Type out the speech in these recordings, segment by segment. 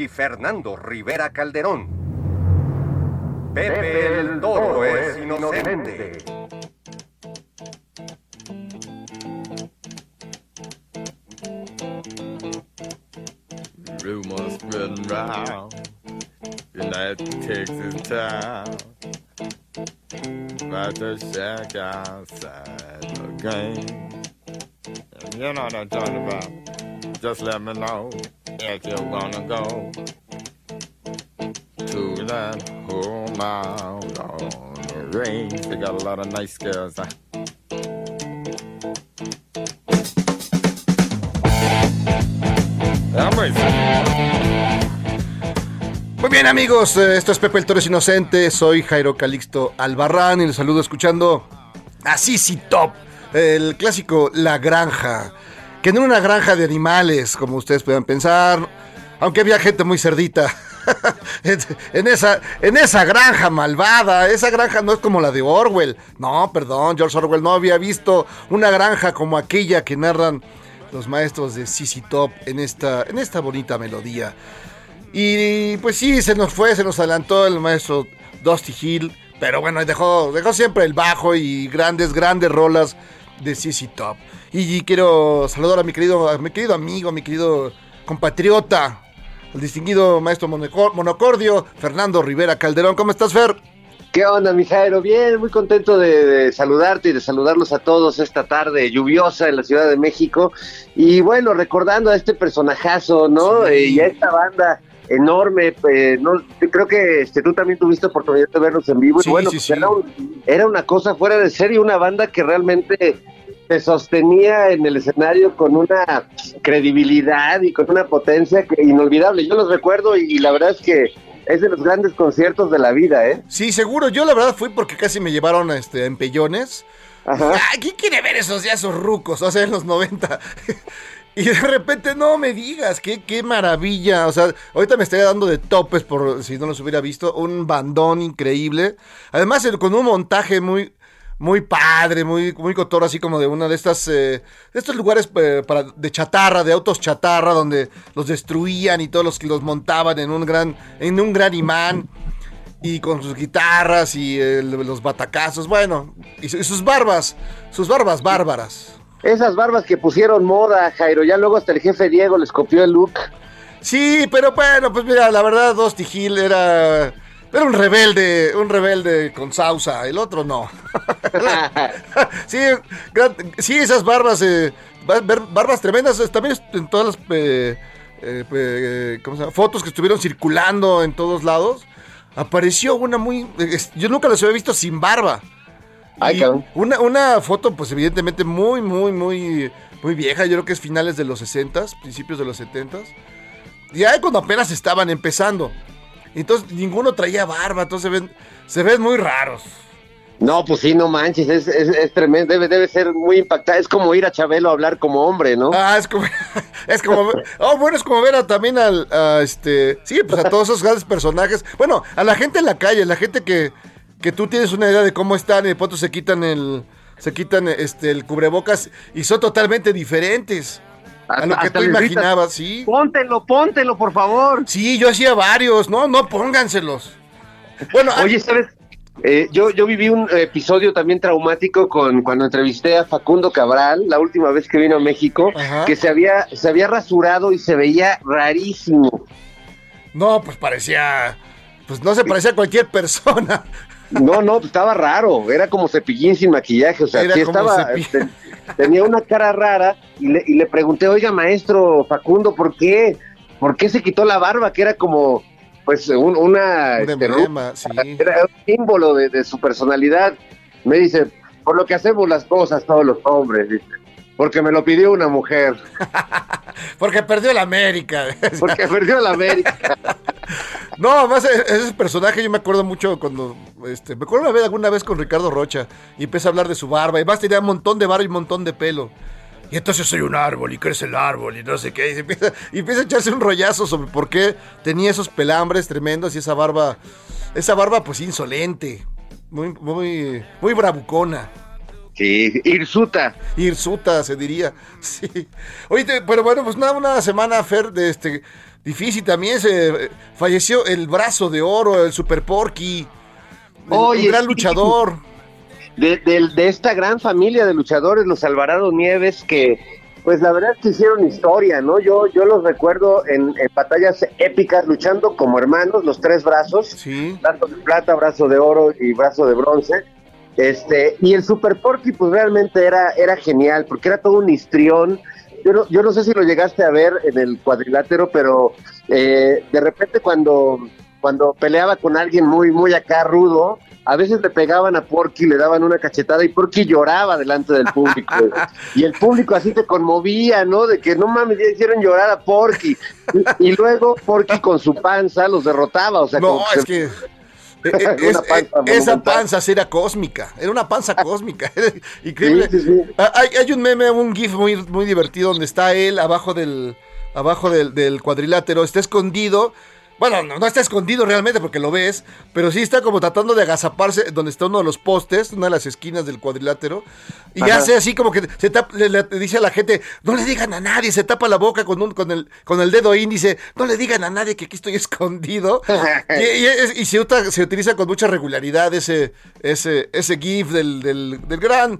y Fernando Rivera Calderón. Pepe el Toro es inocente. Rumors spreading round in that Texas town about the shack outside the game. And you know what I'm talking about. Just let me know if you wanna go to that home out on the range. They got a lot of nice girls. Huh? Muy bien amigos, eh, esto es Pepe el Toro es Inocente, soy Jairo Calixto Albarrán y les saludo escuchando a Sisi Top, el clásico La Granja, que no era una granja de animales como ustedes puedan pensar, aunque había gente muy cerdita. en, esa, en esa granja malvada, esa granja no es como la de Orwell. No, perdón, George Orwell no había visto una granja como aquella que narran los maestros de CC Top en esta, en esta bonita melodía. Y pues sí, se nos fue, se nos adelantó el maestro Dusty Hill, pero bueno, dejó, dejó siempre el bajo y grandes, grandes rolas de CC Top. Y quiero saludar a mi querido, a mi querido amigo, a mi querido compatriota, el distinguido maestro monocordio, Fernando Rivera Calderón. ¿Cómo estás, Fer? ¿Qué onda, mi Jairo? Bien, muy contento de, saludarte y de saludarlos a todos esta tarde lluviosa en la Ciudad de México. Y bueno, recordando a este personajazo, ¿no? Eh, y a esta banda enorme. Eh, no, creo que este, tú también tuviste oportunidad de verlos en vivo. y bueno, pues era, era, una cosa fuera de serie, una banda que realmente se sostenía en el escenario con una credibilidad y con una potencia que inolvidable. Yo los recuerdo y la verdad es que es de los grandes conciertos de la vida, ¿eh? Sí, seguro. Yo la verdad fui porque casi me llevaron este, en pellones. Ajá. ¿Quién quiere ver esos ya esos rucos? O sea, en los 90. Y de repente, no me digas, qué, qué maravilla. O sea, ahorita me estaría dando de topes por si no los hubiera visto. Un bandón increíble. Además, con un montaje muy, muy padre, muy, muy cotorro, así como de una de estas, eh, estos lugares eh, para, de chatarra, de autos chatarra, donde los destruían y todos los que los montaban en un gran, en un gran imán. Y con sus guitarras y los batacazos, bueno, y, sus barbas, sus barbas bárbaras. Esas barbas que pusieron moda, Jairo, ya luego hasta el jefe Diego les copió el look. Sí, pero bueno, pues mira, la verdad, Dusty Hill era era un rebelde, un rebelde con sausa, el otro no. sí, sí, esas barbas, eh, barbas tremendas, también en todas las eh, eh, fotos que estuvieron circulando en todos lados, apareció una muy... yo nunca las había visto sin barba. Una, una foto, pues evidentemente muy, muy, muy, muy vieja, yo creo que es finales de los 60, principios de los 70. Y ahí cuando apenas estaban empezando. Entonces ninguno traía barba, entonces se ven, se ven muy raros. No, pues sí, no manches, es, es, tremendo, debe, debe ser muy impactante. Es como ir a Chabelo a hablar como hombre, ¿no? Ah, es como, es como, oh, bueno, es como ver a, también al, a este, sí, pues a todos esos grandes personajes. Bueno, a la gente en la calle, la gente que, que tú tienes una idea de cómo están y de pronto se quitan el, se quitan este, el cubrebocas y son totalmente diferentes a lo que tú imaginabas, sí. Póntelo, póntelo, por favor. Sí, yo hacía varios, no, no, pónganselos. Bueno, oye, ¿sabes? Eh, yo, yo viví un episodio también traumático con cuando entrevisté a Facundo Cabral, la última vez que vino a México, que se había, se había rasurado y se veía rarísimo. No, pues parecía, pues no se parecía a cualquier persona. No, no, estaba raro, era como cepillín sin maquillaje, o sea, sí estaba, tenía una cara rara y le, y le pregunté, oiga, maestro Facundo, ¿por qué? ¿Por qué se quitó la barba? Que era como, pues, un, una... Este, era un símbolo de, su personalidad. Me dice, por lo que hacemos las cosas todos los hombres, dice, porque me lo pidió una mujer. Porque perdió la América. Porque perdió la América. No, más e- ese personaje yo me acuerdo mucho cuando, este, me acuerdo una vez, alguna vez con Ricardo Rocha y empieza a hablar de su barba y más tenía un montón de barba y un montón de pelo. Y entonces soy un árbol y crece el árbol y no sé qué. Y empieza, y empieza a echarse un rollazo sobre por qué tenía esos pelambres tremendos y esa barba, esa barba pues insolente, muy, muy, muy bravucona. Sí, Irsuta. Hirsuta, se diría. Sí. Oye, pero bueno, pues nada, una semana, Fer, de este, difícil también. Se eh, falleció el brazo de oro, el Super Porky. el- Oye, un gran luchador. de, de- de esta gran familia de luchadores, los Alvarado Nieves, que pues la verdad es que hicieron historia, ¿no? Yo, yo los recuerdo en, en batallas épicas, luchando como hermanos, los tres brazos, Sí. brazo de plata, brazo de oro y brazo de bronce. Este, y el Super Porky, pues realmente era, era genial, porque era todo un histrión. Yo no, yo no sé si lo llegaste a ver en el cuadrilátero, pero eh, de repente cuando, cuando peleaba con alguien muy, muy acá rudo, a veces le pegaban a Porky, le daban una cachetada y Porky lloraba delante del público. y el público así se conmovía, ¿no? De que no mames, ya hicieron llorar a Porky. Y, y luego Porky con su panza los derrotaba, o sea, No, es se- que. Eh, eh, es- Una panza eh, esa panza era cósmica, era una panza cósmica, increíble. Sí, sí, sí. Ah, Hay, hay un meme, un gif muy, muy divertido donde está él abajo del, abajo del, del cuadrilátero, está escondido. Bueno, no, no está escondido realmente porque lo ves, pero sí está como tratando de agazaparse donde está uno de los postes, una de las esquinas del cuadrilátero. Y Ajá. hace así como que se tapa- le, le dice a la gente, no le digan a nadie, se tapa la boca con, un, con, el, con el dedo índice, no le digan a nadie que aquí estoy escondido. y y es- y se, utiliza con mucha regularidad ese, ese, ese gif del, del, del gran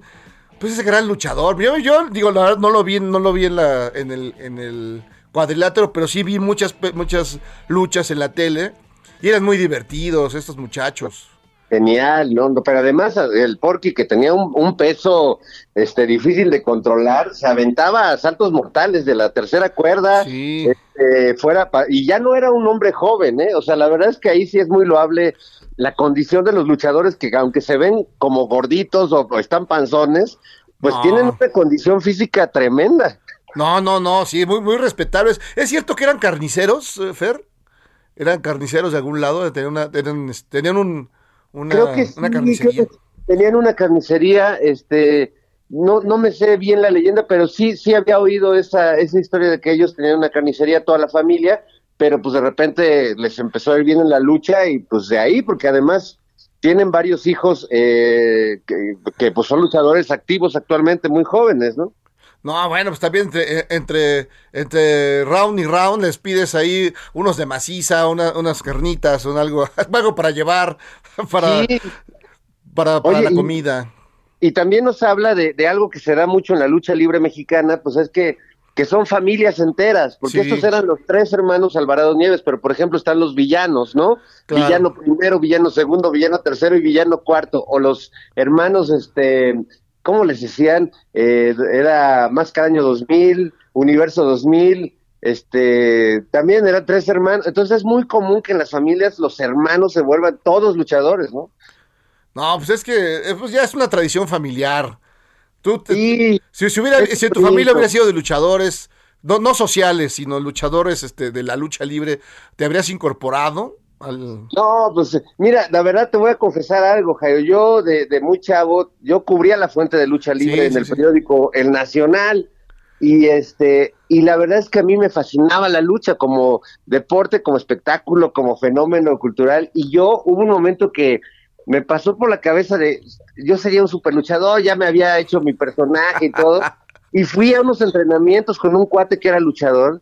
pues ese gran luchador. Yo, yo digo, la verdad, no lo vi, no lo vi en, la, en, el, en el cuadrilátero, pero sí vi muchas, muchas luchas en la tele. Y eran muy divertidos estos muchachos. Genial, ¿no? No, Pero además el Porky que tenía un, un peso este difícil de controlar, se aventaba a saltos mortales de la tercera cuerda, Sí. este, fuera pa- y ya no era un hombre joven, ¿eh? O sea, la verdad es que ahí sí es muy loable la condición de los luchadores que aunque se ven como gorditos o, o están panzones, pues No. tienen una condición física tremenda. No, no, no, sí, muy, muy respetables. ¿Es cierto que eran carniceros, eh, Fer? ¿Eran carniceros de algún lado? Tenían, una, tenían, este, tenían un, una, creo que sí, una creo carnicería. que tenían una carnicería, este, no, no me sé bien la leyenda, pero sí, sí había oído esa, esa historia de que ellos tenían una carnicería toda la familia, pero pues de repente les empezó a ir bien en la lucha y pues de ahí, porque además tienen varios hijos eh, que, que, pues son luchadores activos actualmente, muy jóvenes, ¿no? No, bueno, pues también entre, eh, entre, entre round y round les pides ahí unos de maciza, una- unas carnitas, un algo, algo para llevar, para, Sí, para, para Oye, la y- comida. y también nos habla de, de algo que se da mucho en la lucha libre mexicana, pues es que, que son familias enteras, porque Sí. estos eran los tres hermanos Alvarado Nieves, pero por ejemplo están los villanos, ¿no? Claro. Villano primero, villano segundo, villano tercero y villano cuarto, o los hermanos, este, ¿cómo les decían? Eh, era Máscara Año 2000, Universo 2000, este, también eran tres hermanos, entonces es muy común que en las familias los hermanos se vuelvan todos luchadores, ¿no? No, pues es que eh, pues ya es una tradición familiar. Tú, te- si, si hubiera, si tu familia hubiera sido de luchadores, no, no sociales, sino luchadores este, de la lucha libre, ¿te habrías incorporado? Al... No, pues mira, la verdad te voy a confesar algo, Jairo. Yo de, de muy chavo, yo cubría la fuente de lucha libre Sí, en sí, el sí. periódico El Nacional y este y la verdad es que a mí me fascinaba la lucha como deporte, como espectáculo, como fenómeno cultural y yo hubo un momento que me pasó por la cabeza de yo sería un super luchador, ya me había hecho mi personaje y todo y fui a unos entrenamientos con un cuate que era luchador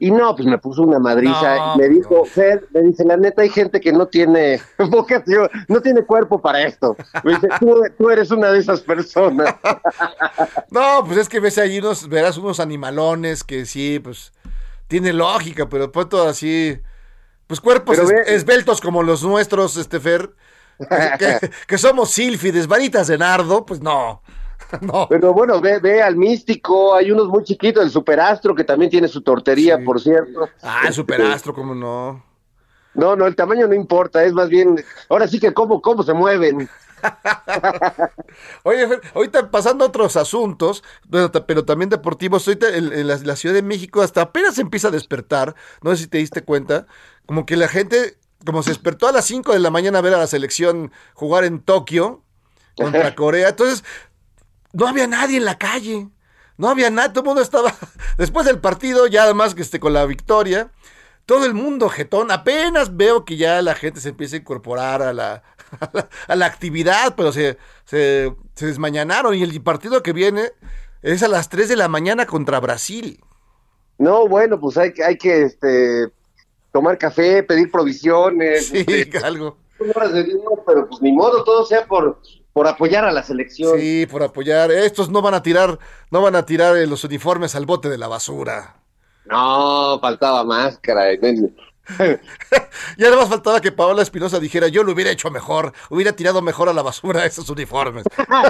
y no, pues me puso una madriza No, y me pues dijo. Fer, me dice, la neta hay gente que no tiene vocación, no tiene cuerpo para esto. Me dice, tú, tú eres una de esas personas. No, pues es que ves ahí unos, verás unos animalones que sí, pues tiene lógica, pero de pronto así, pues cuerpos es- esbeltos como los nuestros, este Fer, que, que- que somos sílfides, varitas de nardo, pues no, no. Pero bueno, ve, ve al místico, hay unos muy chiquitos, el superastro que también tiene su tortería, Sí. por cierto. Ah, el superastro, cómo no. No, no, el tamaño no importa, es más bien, ahora sí que cómo, cómo se mueven. Oye, Fer, ahorita pasando a otros asuntos, pero, ta- pero también deportivos, ahorita en, en la, la Ciudad de México hasta apenas se empieza a despertar, no sé si te diste cuenta, como que la gente, como se despertó a las 5 de la mañana a ver a la selección jugar en Tokio contra Corea, entonces no había nadie en la calle, no había nada, todo el mundo estaba, después del partido, ya además que esté con la victoria, todo el mundo jetón, apenas veo que ya la gente se empieza a incorporar a la, a la, a la actividad, pero se, se, se desmañanaron y el partido que viene es a las 3 de la mañana contra Brasil. No, bueno, pues hay, que- hay que este, tomar café, pedir provisiones, Sí, este, algo. horas de vino, pero pues ni modo, todo sea por, por apoyar a la selección. Sí, por apoyar. Estos no van a tirar, no van a tirar eh, los uniformes al bote de la basura. No, faltaba máscara. Y además faltaba que Paola Espinosa dijera, yo lo hubiera hecho mejor, hubiera tirado mejor a la basura esos uniformes.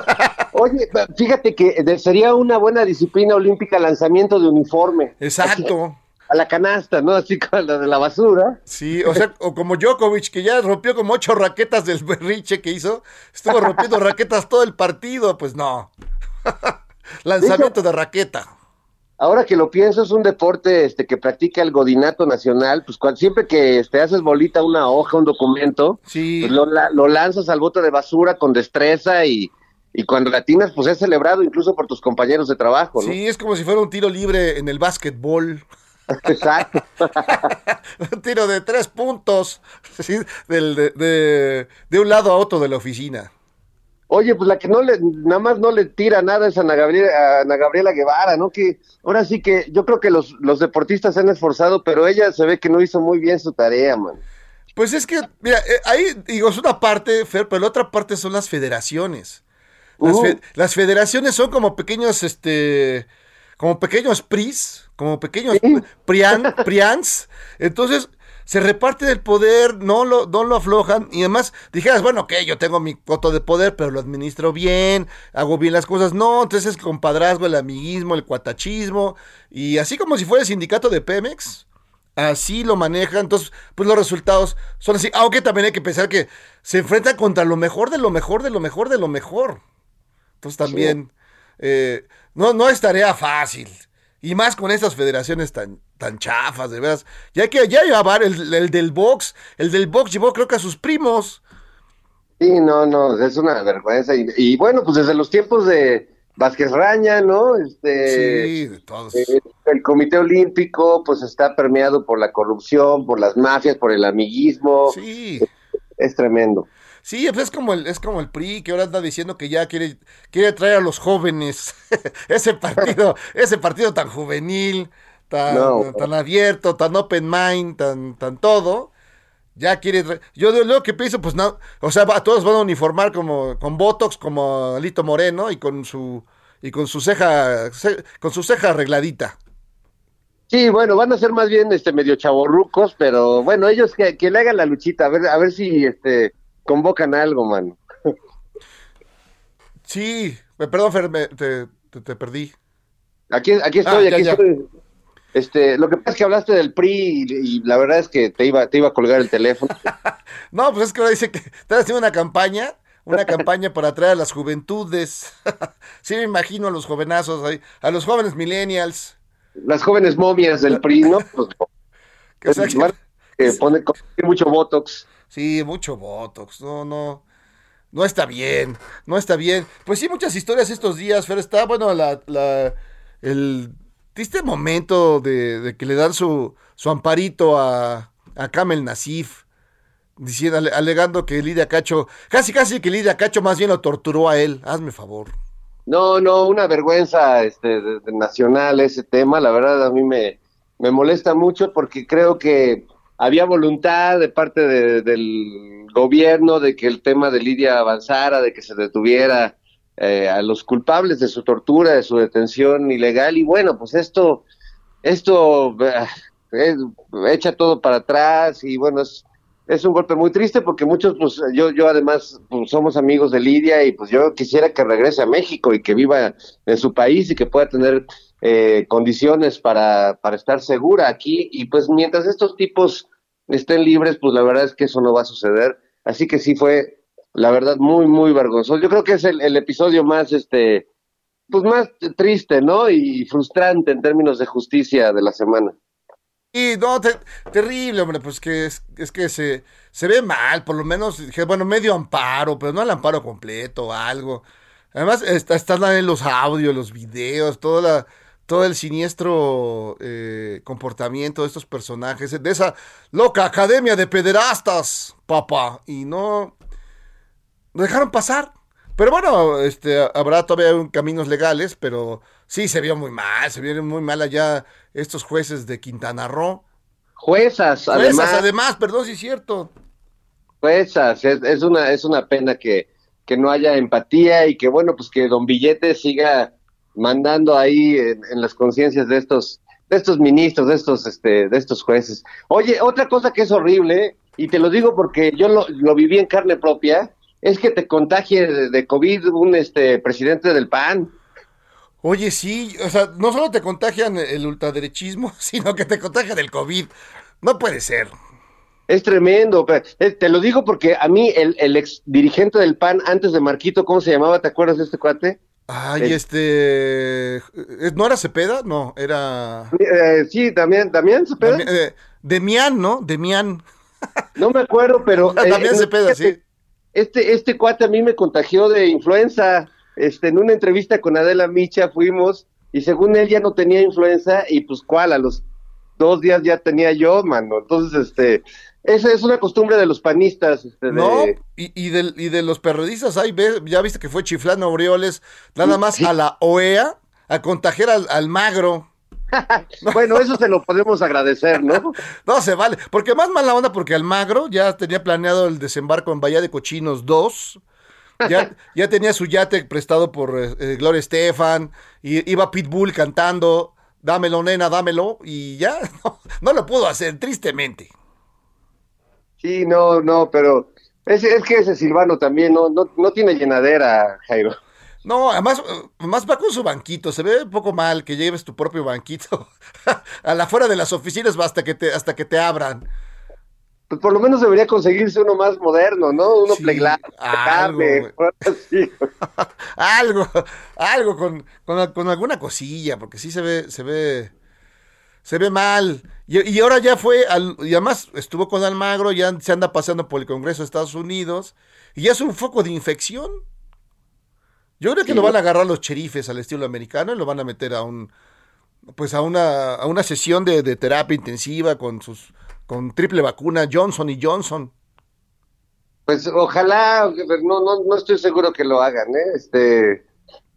Oye, fíjate que sería una buena disciplina olímpica lanzamiento de uniforme. Exacto. A la canasta, ¿no? Así con la de la basura. Sí, o sea, o como Djokovic, que ya rompió como ocho raquetas del berriche que hizo, estuvo rompiendo raquetas todo el partido, pues no. Lanzamiento de raqueta. Ahora que lo pienso, es un deporte este, que practica el godinato nacional. Pues cuando, siempre que este, haces bolita una hoja, un documento, Sí. pues lo, la- lo lanzas al bote de basura con destreza y, y cuando latinas, pues es celebrado incluso por tus compañeros de trabajo, ¿no? Sí, es como si fuera un tiro libre en el básquetbol. Exacto. un tiro de tres puntos, sí, del- de, de- de un lado a otro de la oficina. Oye, pues la que no le, nada más no le tira nada es Ana Gabriela, a Ana Gabriela Guevara, ¿no? Que ahora sí que yo creo que los, los deportistas se han esforzado, pero ella se ve que no hizo muy bien su tarea, man. Pues es que, mira, eh, ahí digo, es una parte, Fer, pero la otra parte son las federaciones. Las, Uh. fe- las federaciones son como pequeños, este, como pequeños PRIs, como pequeños Sí. prian, prians. Entonces, se reparte el poder, no lo, no lo aflojan. Y además, dijeras, bueno, que yo tengo mi voto de poder, pero lo administro bien, hago bien las cosas. No, entonces es compadrazgo, el amiguismo, el cuatachismo. Y así como si fuera el sindicato de Pemex. Así lo manejan, entonces, pues los resultados son así. Aunque también hay que pensar que se enfrentan contra lo mejor de lo mejor de lo mejor de lo mejor. Entonces también eh, no, no es tarea fácil. Y más con estas federaciones tan, tan chafas, de veras. Ya que ya llevar el, el del box, el del box llevó creo que a sus primos. Sí, no, no, es una vergüenza. Y, y bueno, pues desde los tiempos de Vázquez Raña, ¿no? Este, Sí, de todos. eh, el Comité Olímpico, pues está permeado por la corrupción, por las mafias, por el amiguismo. Sí. Es tremendo. Sí, pues es como el, es como el PRI que ahora anda diciendo que ya quiere, quiere traer a los jóvenes. ese partido, ese partido tan juvenil, tan, No. tan abierto, tan open mind, tan, tan todo. Ya quiere Yo lo que pienso, pues no, o sea, va- todos van a uniformar como, con Botox, como Lito Moreno, y con su, y con su ceja, ce- con su ceja arregladita. Sí, bueno, van a ser más bien este medio chavorrucos, pero bueno, ellos que, que le hagan la luchita, a ver, a ver si este convocan algo, mano. Sí, perdón, Fer, me- te, te- te perdí. Aquí, aquí estoy, Ah, ya, aquí ya. estoy. Este, lo que pasa es que hablaste del PRI y, y la verdad es que te iba, te iba a colgar el teléfono. No, pues es que ahora dice que están haciendo una campaña, una campaña para atraer a las juventudes. sí me imagino a los jovenazos ahí, a los jóvenes millennials. Las jóvenes momias del PRI, ¿no? Pues, Que, o sea, que- van- que pone mucho botox. Sí, mucho botox, no, no, no está bien, no está bien. Pues sí, muchas historias estos días, pero está, bueno, la, la, el triste momento de, que le dan su, su amparito a, a Kamel Nasif. Diciendo, ale- alegando que Lidia Cacho, casi casi que Lidia Cacho más bien lo torturó a él. Hazme favor. No, no, una vergüenza este, nacional ese tema. La verdad a mí me, me molesta mucho porque creo que había voluntad de parte de- del gobierno de que el tema de Lidia avanzara, de que se detuviera eh, a los culpables de su tortura, de su detención ilegal. Y bueno, pues esto, esto eh, echa todo para atrás y bueno, es, es un golpe muy triste porque muchos, pues yo, yo además pues, somos amigos de Lidia y pues yo quisiera que regrese a México y que viva en su país y que pueda tener eh, condiciones para, para estar segura aquí y pues mientras estos tipos estén libres, pues la verdad es que eso no va a suceder. Así que sí fue La verdad, muy, muy vergonzoso. Yo creo que es el, episodio más, este, pues más triste, ¿no? Y frustrante en términos de justicia de la semana. Y no, te- terrible, hombre, pues que es, que se, se ve mal, por lo menos, bueno, medio amparo, pero no el amparo completo algo. Además, está, están ahí los audios, los videos, toda la, todo el siniestro eh, comportamiento de estos personajes, de esa loca academia de pederastas, papá, y no, lo dejaron pasar. Pero bueno, este, habrá todavía caminos legales, pero sí se vio muy mal, se vieron muy mal allá estos jueces de Quintana Roo. Juezas, Juezas, además, además, perdón, sí es cierto. juezas, es, es una, es una pena que, que no haya empatía y que, bueno, pues que Don Billete siga mandando ahí en, en las conciencias de estos, de estos ministros, de estos, este, de estos jueces. Oye, otra cosa que es horrible, y te lo digo porque yo lo, lo viví en carne propia, es que te contagie de, de COVID un este presidente del PAN. Oye, sí, o sea, no solo te contagian el ultraderechismo, sino que te contagian el COVID. No puede ser. Es tremendo. pero, eh, Te lo digo porque a mí el, el ex dirigente del PAN antes de Marquito, ¿cómo se llamaba? ¿Te acuerdas de este cuate? Ay, El- este... eh, ¿No era Cepeda? No, era... Eh, sí, también, también Cepeda. Dami- eh, Demián, ¿no? Demián. No me acuerdo, pero eh, Damián eh, Cepeda, sí. Este, este cuate a mí me contagió de influenza. Este, en una entrevista con Adela Micha fuimos y según él ya no tenía influenza y pues cuál, a los dos días ya tenía yo, mano. Entonces, este, esa es una costumbre de los panistas. Este, de- No, y, y, del- y de los perredistas, ahí ve, ya viste que fue Chiflano Aureoles, nada más Sí. a la OEA, a contagiar al, al magro. Bueno, eso se lo podemos agradecer, ¿no? No se vale, porque más mala onda porque Almagro ya tenía planeado el desembarco en Bahía de Cochinos 2. Ya, ya tenía su yate prestado por eh, eh, Gloria Estefan. Y iba Pitbull cantando, dámelo, nena, dámelo. Y ya no, no lo pudo hacer, tristemente. Sí, no, no, pero es, es que ese Silvano también no, no, no tiene llenadera, Jairo. No, además, además va con su banquito. Se ve un poco mal que lleves tu propio banquito a la fuera de las oficinas hasta que te, hasta que te abran. Pues por lo menos debería conseguirse uno más moderno, ¿no? Uno Sí, algo, así. algo, algo con, con, con alguna cosilla, porque sí se ve, se ve, se ve mal. Y, y ahora ya fue, al, y además estuvo con Almagro, ya se anda paseando por el Congreso de Estados Unidos, y ya es un foco de infección. Yo creo que Sí, lo van a agarrar los cherifes al estilo americano y lo van a meter a un, pues a una, a una sesión de, de terapia intensiva con sus, con triple vacuna Johnson y Johnson. Pues ojalá, no, no, no estoy seguro que lo hagan, ¿eh? Este,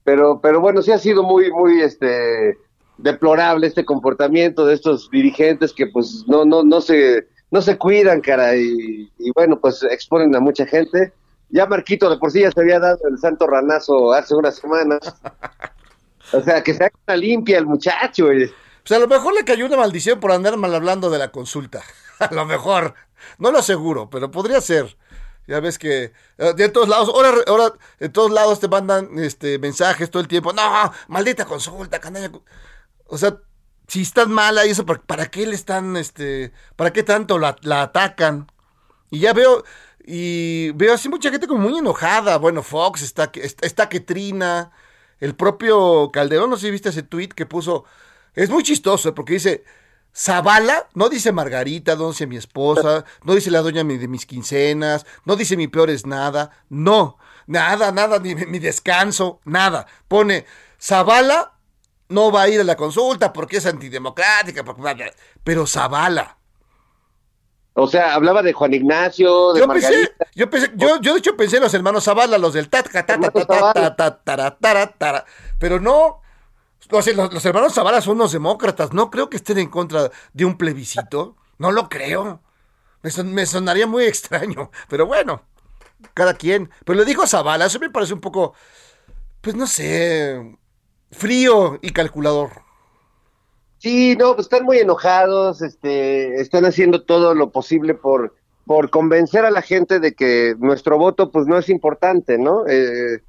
pero, pero bueno, sí ha sido muy, muy, este, deplorable este comportamiento de estos dirigentes que pues no, no, no se, no se cuidan, cara, y, y bueno, pues exponen a mucha gente. Ya Marquito de por sí ya se había dado el santo ranazo hace unas semanas. O sea, que se haga una limpia el muchacho. oye. Pues a lo mejor le cayó una maldición por andar mal hablando de la consulta. A lo mejor. No lo aseguro, pero podría ser. Ya ves que eh, de todos lados, ahora, ahora de todos lados te mandan este mensajes todo el tiempo. No, maldita consulta, canalla. O sea, si estás mala y eso, ¿para, qué le están, este, para qué tanto la, atacan? Y ya veo, y veo así mucha gente como muy enojada. Bueno, Fox está, está, está que trina. El propio Calderón, no sé si viste ese tweet que puso. Es muy chistoso porque dice. Zavala, no dice Margarita, no dice mi esposa, no dice la doña de mis quincenas, no dice mi peor es nada, no, nada, nada, ni mi mi descanso, nada. Pone, Zavala no va a ir a la consulta porque es antidemocrática, pero Zavala. O sea, hablaba de Juan Ignacio, de yo Margarita. Pensé, yo pensé, yo, de hecho pensé en los hermanos Zavala, los del Tatca, tata, pero no. Los, los, los hermanos Zavala son unos demócratas, no creo que estén en contra de un plebiscito, no lo creo. Me, sonaría muy extraño, pero bueno, cada quien. Pero le dijo Zavala, eso me parece un poco, pues no sé, frío y calculador. Sí, no, pues están muy enojados, este, están haciendo todo lo posible por, por convencer a la gente de que nuestro voto, pues, no es importante, ¿no? Eh,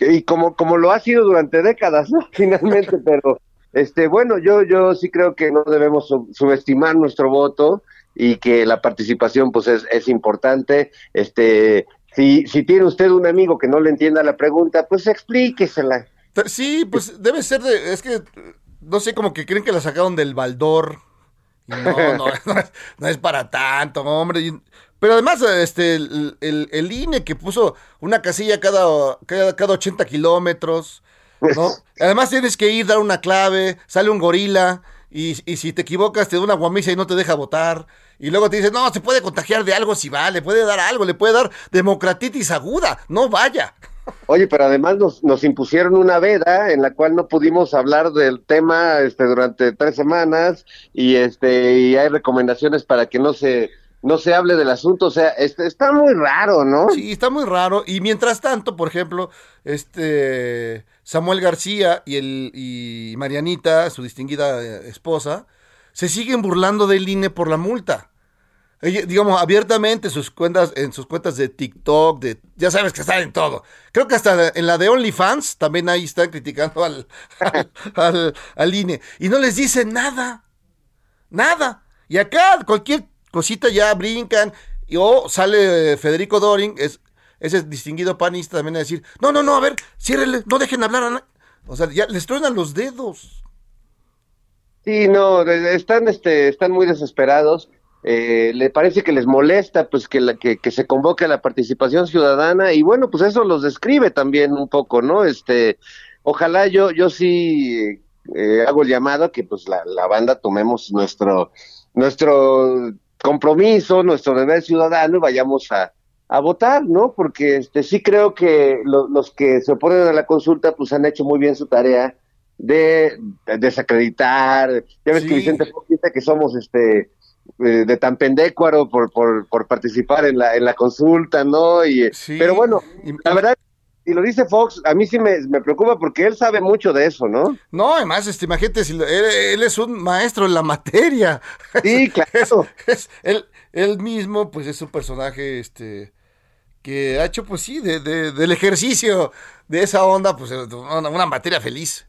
y como, como lo ha sido durante décadas, ¿no? Finalmente, pero, este, bueno, yo, yo sí creo que no debemos sub- subestimar nuestro voto y que la participación, pues, es, es importante. Este, si, si tiene usted un amigo que no le entienda la pregunta, pues explíquesela. Sí, pues debe ser de, es que, no sé, como que creen que la sacaron del baldor. No, no, no, es, no es para tanto, hombre. Pero además, este, el, el- el INE que puso una casilla cada, cada, cada 80 kilómetros, ¿no? Además tienes que ir, dar una clave, sale un gorila, y, y si te equivocas te da una guamisa y no te deja votar. Y luego te dice, no, se puede contagiar de algo si va, le puede dar algo, le puede dar democratitis aguda, no vaya. Oye, pero además nos, nos impusieron una veda en la cual no pudimos hablar del tema este, durante tres semanas y este y hay recomendaciones para que no se no se hable del asunto. O sea, este, está muy raro, ¿no? Sí, está muy raro. Y mientras tanto, por ejemplo, este Samuel García y el y Marianita, su distinguida eh, esposa, se siguen burlando del INE por la multa. Digamos, abiertamente sus cuentas, en sus cuentas de TikTok, de, ya sabes que están en todo. Creo que hasta en la de OnlyFans también ahí están criticando al, al, al- INE. Y no les dicen nada. Nada. Y acá cualquier cosita ya brincan. Y, o sale Federico Doring, es, ese distinguido panista también a decir, no, no, no, a ver, ciérrele, no dejen hablar a nadie. O sea, ya les truenan los dedos. Sí, no, están, este, están muy desesperados. Eh, le parece que les molesta, pues, que, la, que, que se convoque a la participación ciudadana y bueno, pues eso los describe también un poco, ¿no? Este, ojalá yo, yo sí eh, hago el llamado a que, pues, la, la banda tomemos nuestro, nuestro compromiso, nuestro deber ciudadano y vayamos a, a votar, ¿no? Porque, este, sí creo que lo- los que se oponen a la consulta, pues, han hecho muy bien su tarea de, de desacreditar. Ya ves Sí. que Vicente Fox dice que somos este eh, de tan pendécuaro por, por, por participar en la, en la consulta, ¿no? Y, eh, Sí. Pero bueno, Y- la verdad, si lo dice Fox, a mí sí me, me preocupa porque él sabe mucho de eso, ¿no? No, además, este, imagínate, él, él es un maestro en la materia. Sí, claro. Es, él, él mismo, pues es un personaje, este, que ha hecho, pues sí, de, de- del ejercicio de esa onda, pues una, una materia feliz.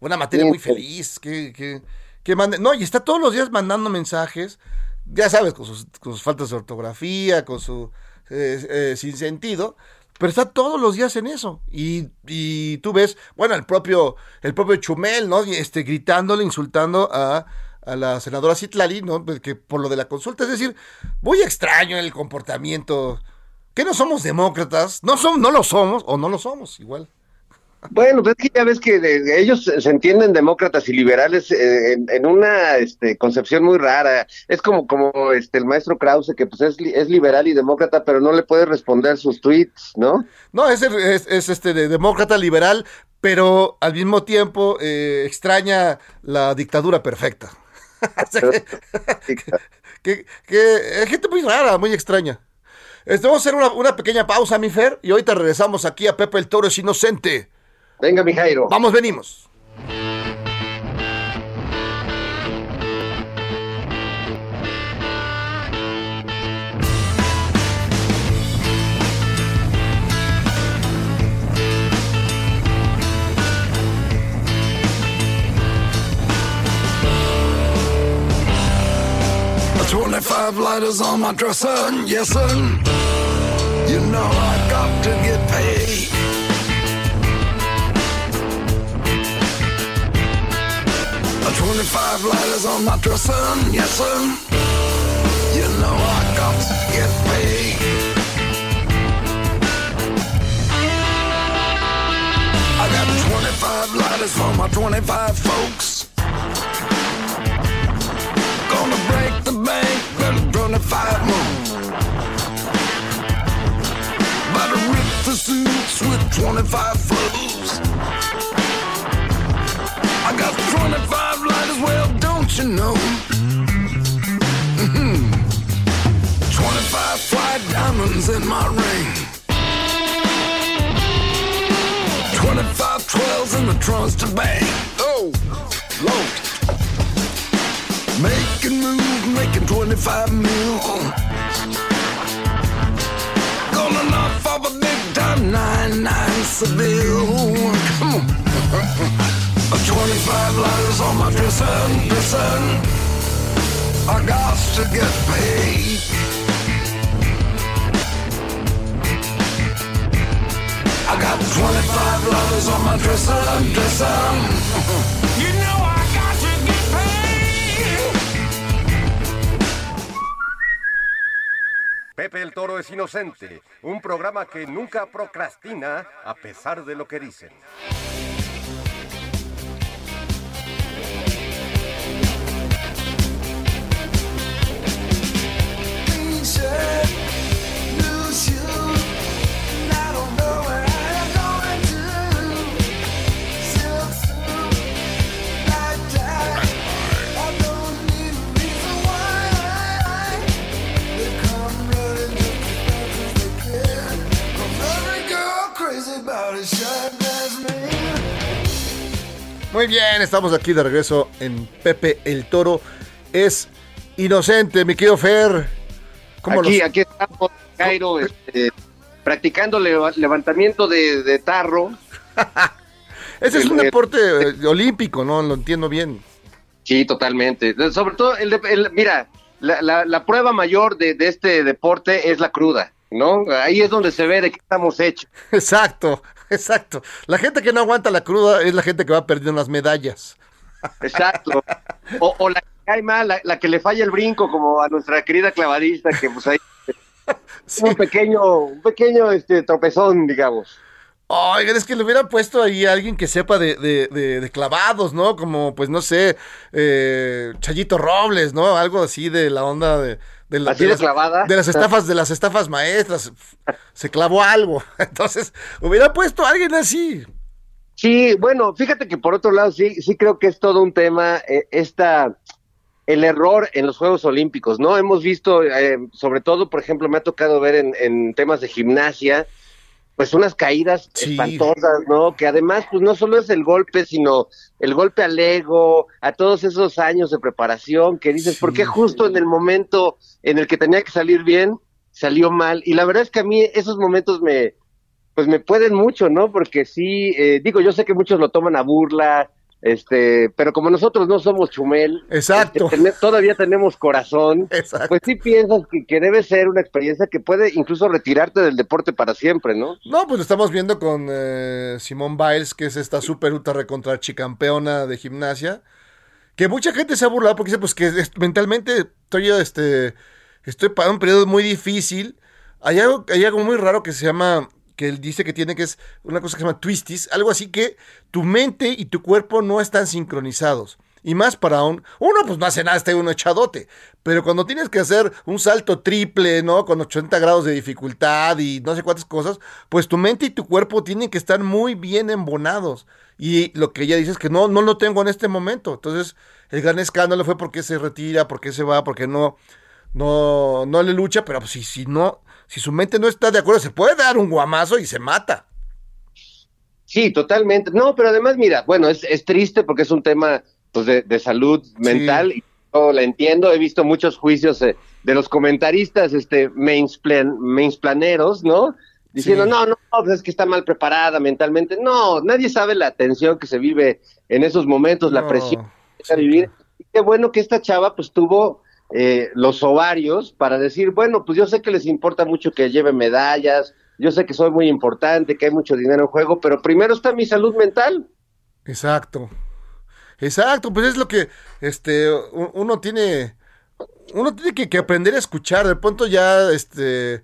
Una materia Sí, muy feliz. Que, que, que mande, no, y está todos los días mandando mensajes, ya sabes, con sus, con sus faltas de ortografía, con su eh, eh, sin sentido, pero está todos los días en eso. Y, y tú ves, bueno, el propio, el propio Chumel, ¿no? Este, gritándole, insultando a, a la senadora Citlali, ¿no? Pues que por lo de la consulta, es decir, muy extraño el comportamiento. Que no somos demócratas, no somos, no lo somos, o no lo somos, igual. Bueno, pues es que ya ves que ellos se entienden demócratas y liberales eh, en, una este, concepción muy rara. Es como como este el maestro Krause que pues es, es liberal y demócrata, pero no le puede responder sus tweets, ¿no? No, es, es, es, este de demócrata liberal, pero al mismo tiempo eh, extraña la dictadura perfecta. Que, que, que es gente muy rara, muy extraña. Este, vamos a hacer una, una pequeña pausa, mi Fer, y ahorita regresamos aquí a Pepe el Toro es Inocente. Venga, mi Jairo. Vamos, venimos. Twenty-five lighters on my dresser, yes sir. You know I got to get paid. Twenty-five lighters on my dresser, yes sir. You know I got to get paid. I got twenty-five lighters for my twenty-five folks. Gonna break the bank, then 25 more. To rip the suits with 25 flows. I got 25 lighters, well, don't you know? Mm-hmm. 25 fly diamonds in my ring. 25 12s in the trunks to bang. Oh, Lord. Making moves, making 25 mil. Gonna knock off a big time 9-9 Seville. Come on. 25 letters on my dressing, dressing. I got to get paid. I got 25 letters on my dressing, dressing. You know I got to get paid. Pepe el Toro es inocente, un programa que nunca procrastina a pesar de lo que dicen. Muy bien, estamos aquí de regreso en Pepe el Toro. Es inocente, mi querido Fer. ¿Cómo Aquí, los- aquí estamos, Cairo, este, practicando leva- levantamiento de, de tarro. Ese es un deporte eh, olímpico, ¿no? Lo entiendo bien. Sí, totalmente. Sobre todo, el, el- mira, la, la- la prueba mayor de, de este deporte es la cruda, ¿no? Ahí es donde se ve de qué estamos hechos. Exacto, exacto. La gente que no aguanta la cruda es la gente que va perdiendo las medallas. Exacto. O, o la que cae mal, la, la que le falla el brinco, como a nuestra querida clavadista, que pues ahí Sí. un pequeño, un pequeño este tropezón, digamos. Oigan, es que le hubiera puesto ahí a alguien que sepa de, de- de- de clavados, ¿no? Como, pues, no sé, eh, Chayito Robles, ¿no? Algo así de la onda de, de, la- Así de las, clavada. de las estafas, de las estafas maestras. Se clavó algo. Entonces, hubiera puesto a alguien así. Sí, bueno, fíjate que por otro lado sí, sí creo que es todo un tema eh, esta el error en los Juegos Olímpicos, ¿no? Hemos visto, eh, sobre todo, por ejemplo, me ha tocado ver en, en temas de gimnasia, pues unas caídas Sí. espantosas, ¿no? Que además, pues no solo es el golpe, sino el golpe al ego, a todos esos años de preparación que dices, Sí. ¿por qué justo en el momento en el que tenía que salir bien, salió mal? Y la verdad es que a mí esos momentos me, pues me pueden mucho, ¿no? Porque sí, eh, digo, yo sé que muchos lo toman a burla, este, pero como nosotros no somos chumel, Exacto. este, tene- todavía tenemos corazón, Exacto. pues sí piensas que, que debe ser una experiencia que puede incluso retirarte del deporte para siempre, ¿no? No, pues lo estamos viendo con eh, Simone Biles, que es esta super ultra recontra chicampeona de gimnasia. Que mucha gente se ha burlado porque dice, pues que es- mentalmente estoy, este, estoy para un periodo muy difícil. Hay algo, hay algo muy raro que se llama, que él dice que tiene que es una cosa que se llama twisties, algo así que tu mente y tu cuerpo no están sincronizados. Y más para un, uno pues no hace nada, está uno echadote, pero cuando tienes que hacer un salto triple, ¿no? Con 80 grados de dificultad y no sé cuántas cosas, pues tu mente y tu cuerpo tienen que estar muy bien embonados. Y lo que ella dice es que no, no lo tengo en este momento. Entonces, el gran escándalo fue porque se retira, porque se va, porque no, no, no le lucha, pero pues, si, si no, si su mente no está de acuerdo, se puede dar un guamazo y se mata. Sí, totalmente. No, pero además, mira, bueno, es, es triste porque es un tema pues, de, de salud mental y yo la entiendo. He visto muchos juicios eh, de los comentaristas este, mainsplan, mainsplaneros, ¿no? Diciendo, Sí. no, no, pues es que está mal preparada mentalmente. No, nadie sabe la tensión que se vive en esos momentos, la presión que sí, a vivir. Y qué bueno que esta chava pues tuvo eh, los ovarios para decir, bueno, pues yo sé que les importa mucho que lleve medallas, yo sé que soy muy importante, que hay mucho dinero en juego, pero primero está mi salud mental. Exacto. Exacto, pues es lo que este uno tiene uno tiene que, que aprender a escuchar. De pronto ya este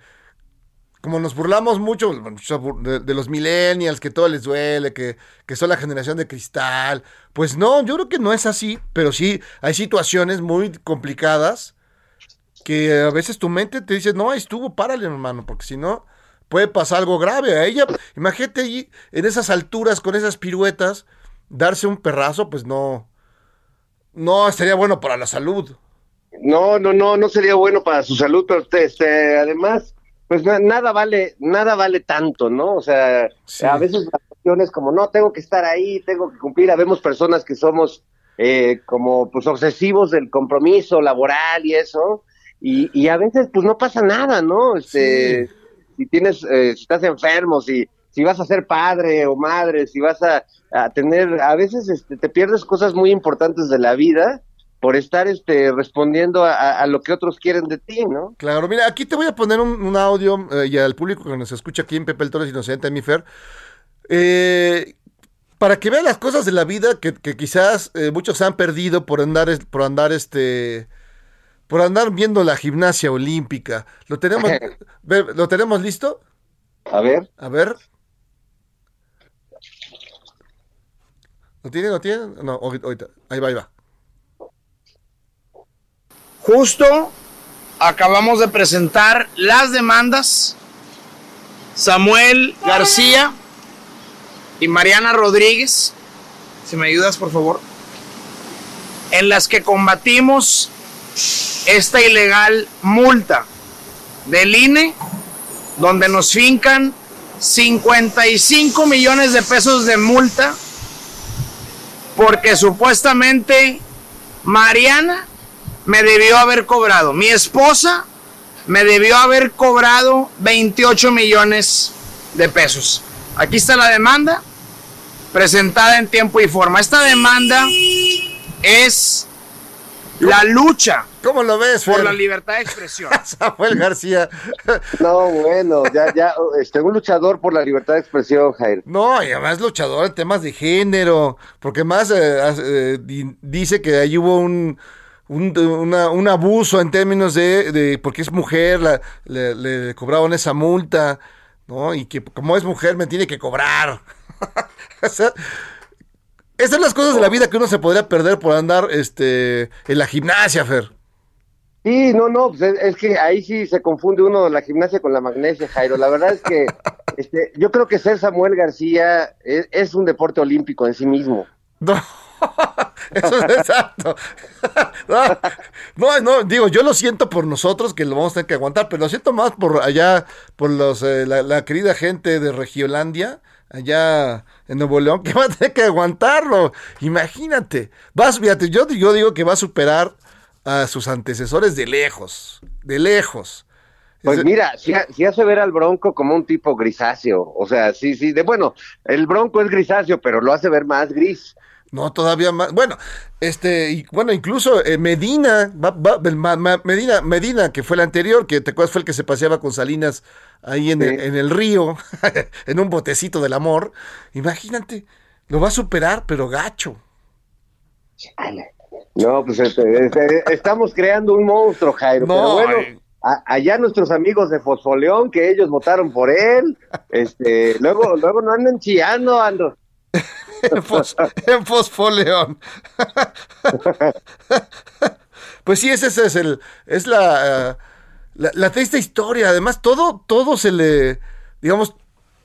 como nos burlamos mucho de, los millennials, que todo les duele, que, que son la generación de cristal. Pues no, yo creo que no es así, pero sí hay situaciones muy complicadas que a veces tu mente te dice, no, estuvo, párale, hermano, porque si no, puede pasar algo grave. A ella, imagínate ahí, en esas alturas, con esas piruetas, darse un perrazo, pues no, no estaría bueno para la salud. No, no, no, no sería bueno para su salud, pero este, además, pues na- nada vale, nada vale tanto, ¿no? O sea, Sí. a veces la cuestión es como, no, tengo que estar ahí, tengo que cumplir. Habemos personas que somos eh, como, pues, obsesivos del compromiso laboral y eso, y, y a veces, pues, no pasa nada, ¿no? Este, si tienes, eh, si estás enfermo, si, si vas a ser padre o madre, si vas a, a tener, a veces este, te pierdes cosas muy importantes de la vida por estar este, respondiendo a, lo que otros quieren de ti, ¿no? Claro, mira, aquí te voy a poner un, un audio eh, y al público que nos escucha aquí en Pepe el Torres Inocente, mi Fer. Eh, para que vean las cosas de la vida que, que quizás eh, muchos han perdido por andar, por andar este, por andar viendo la gimnasia olímpica. ¿Lo tenemos, ¿lo tenemos listo? A ver. A ver. ¿Lo tiene? ¿Lo tiene? No, ahorita. Ahí va, ahí va. Justo acabamos de presentar las demandas. Samuel García y Mariana Rodríguez, si me ayudas por favor, en las que combatimos esta ilegal multa del INE, donde nos fincan 55 millones de pesos de multa, porque supuestamente Mariana me debió haber cobrado. Mi esposa me debió haber cobrado 28 millones de pesos. Aquí está la demanda presentada en tiempo y forma. Esta demanda es la lucha ¿Cómo lo ves, por Fer? la libertad de expresión. Samuel García. No, bueno, ya, ya, este, un luchador por la libertad de expresión, Jair. No, y además luchador en temas de género, porque más eh, eh, di- dice que ahí hubo un, un, una- un abuso en términos de, de- porque es mujer, la- le, le cobraron esa multa, ¿no? Y que como es mujer me tiene que cobrar. O sea, esas son las cosas de la vida que uno se podría perder por andar este, en la gimnasia, Fer. Sí, no, no, pues es, es que ahí sí se confunde uno la gimnasia con la magnesia, Jairo. La verdad es que este, yo creo que ser Samuel García es, es un deporte olímpico en sí mismo. No, eso es exacto. No, no, digo, yo lo siento por nosotros que lo vamos a tener que aguantar, pero lo siento más por allá, por los eh, la, la querida gente de Regiolandia, allá en Nuevo León, que va a tener que aguantarlo. Imagínate. Vas, fíjate, yo, yo digo que va a superar a sus antecesores de lejos, de lejos. Pues Es- mira, sí, sí hace ver al Bronco como un tipo grisáceo. O sea, sí, sí, de bueno, el Bronco es grisáceo, pero lo hace ver más gris. No, todavía más. Bueno, este, y, bueno, incluso eh, Medina, va- va- el ma- ma- Medina, Medina, que fue el anterior, que te acuerdas fue el que se paseaba con Salinas ahí en, Sí. el, en el río, en un botecito del amor. Imagínate, lo va a superar, pero gacho. No, pues este, este, estamos creando un monstruo, Jairo. No, pero bueno, allá nuestros amigos de Fosfoleón, que ellos votaron por él, este, luego, luego no anden chillando, ando. En, fos- en Fosfoleón. pues sí, ese, es el, es la, eh, la, la triste historia. Además, todo, todo se le, digamos,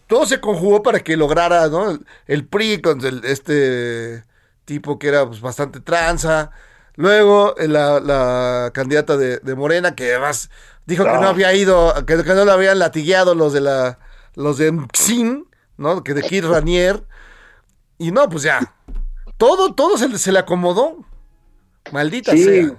todo se conjugó para que lograra, ¿no? El, el PRI con el- este tipo que era pues, bastante tranza. Luego eh, la, la candidata de, de Morena, que además dijo que no Ah. había ido, que, que no la habían latigueado los de la, los de MXIN, ¿no? Que de Kid Ranier. Y no, pues ya. Todo, todo se, le- se le acomodó. Maldita Sí. sea.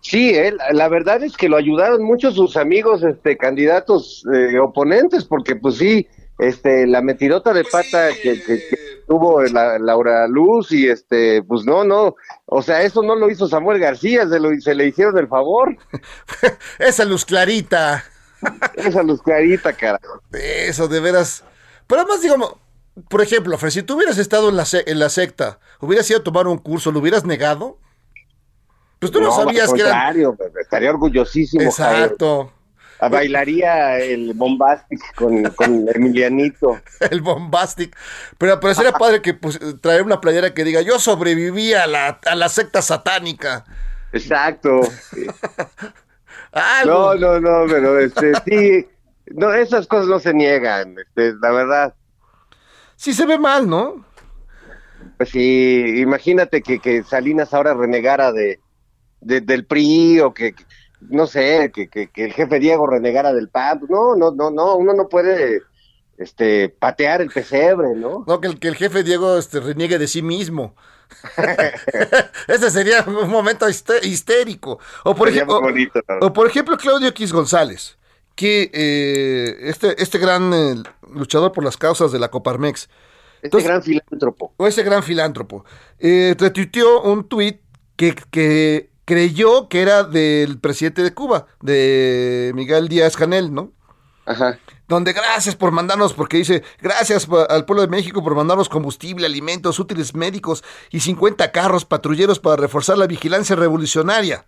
Sí, él, la verdad es que lo ayudaron mucho sus amigos, este, candidatos eh, oponentes, porque pues sí, este, la metidota de pata que, que- que tuvo la, Laura Luz y este, pues no, no, o sea, eso no lo hizo Samuel García, se, lo, se le hicieron el favor, Esa luz clarita. esa luz clarita, carajo. Eso, de veras. Pero además, digamos, por ejemplo, Fred, si tú hubieras estado en la, en la secta, hubieras ido a tomar un curso, ¿lo hubieras negado? Pues tú no, sabías que contrario, estaría orgullosísimo. Exacto. Ah, Bailaría el bombastic con, con Emilianito. El bombastic. Pero, pero sería padre que pues, traer una playera que diga: Yo sobreviví a la, a la secta satánica. Exacto. No, no, no, pero este, sí, no, esas cosas no se niegan, este, la verdad. Sí se ve mal, ¿no? Pues sí, imagínate que, que Salinas ahora renegara de, de- del PRI o que, que- no sé, que, que, que el jefe Diego renegara del PAN. No, no, no, no, uno no puede este, patear el pesebre, ¿no? No, que el, que el jefe Diego este, reniegue de sí mismo. Ese sería un momento histérico. O por, ejemplo, ¿no? o por ejemplo, Claudio X González, que eh, este, este gran eh, luchador por las causas de la Coparmex, Este Entonces- gran filántropo. o ese gran filántropo, eh, retuiteó un tuit que, que creyó que era del presidente de Cuba, de Miguel Díaz Canel, ¿no? Ajá. donde gracias por mandarnos, porque dice, gracias al pueblo de México por mandarnos combustible, alimentos, útiles médicos y 50 carros patrulleros para reforzar la vigilancia revolucionaria.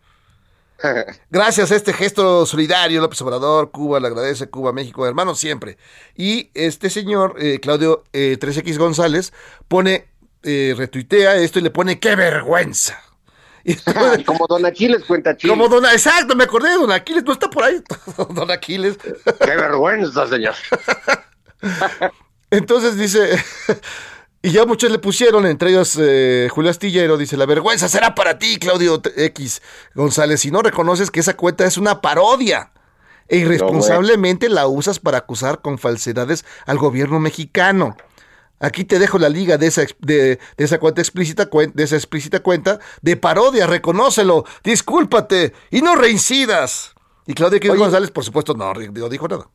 Gracias a este gesto solidario, López Obrador, Cuba le agradece, Cuba, México, hermanos siempre. Y este señor, eh, Claudio eh, 3X González, pone, eh, retuitea esto y le pone, ¡qué vergüenza! Y Como Don Aquiles cuenta chile. como Don, exacto, me acordé de Don Aquiles, no está por ahí, Don Aquiles. Qué vergüenza, señor. Entonces dice, y ya muchos le pusieron, entre ellos eh, Julio Astillero, dice, la vergüenza será para ti, Claudio X González, si no reconoces que esa cuenta es una parodia e irresponsablemente la usas para acusar con falsedades al gobierno mexicano. Aquí te dejo la liga de esa, de, de esa cuenta explícita, cuen- de esa explícita cuenta de parodia, reconócelo, discúlpate y no reincidas. Y Claudio X Oye. González, por supuesto, no, no dijo nada.